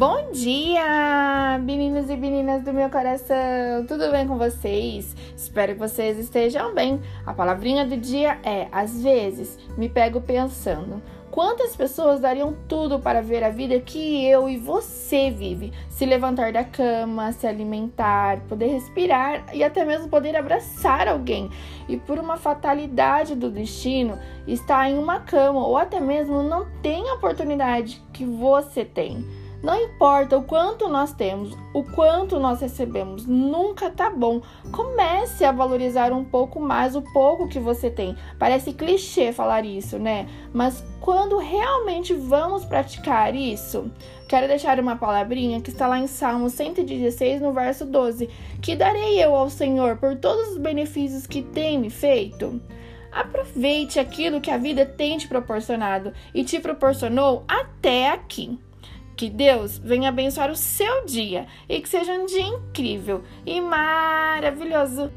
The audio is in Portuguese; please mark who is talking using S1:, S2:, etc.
S1: Bom dia, meninos e meninas do meu coração! Tudo bem com vocês? Espero que vocês estejam bem. A palavrinha do dia é: às vezes me pego pensando. Quantas pessoas dariam tudo para ver a vida que eu e você vive? Se levantar da cama, se alimentar, poder respirar e até mesmo poder abraçar alguém. E por uma fatalidade do destino, estar em uma cama ou até mesmo não tem a oportunidade que você tem. Não importa o quanto nós temos, o quanto nós recebemos, nunca tá bom. Comece a valorizar um pouco mais o pouco que você tem. Parece clichê falar isso, né? Mas quando realmente vamos praticar isso? Quero deixar uma palavrinha que está lá em Salmo 116, no verso 12: Que darei eu ao Senhor por todos os benefícios que tem me feito? Aproveite aquilo que a vida tem te proporcionado e te proporcionou até aqui. Que Deus venha abençoar o seu dia e que seja um dia incrível e maravilhoso.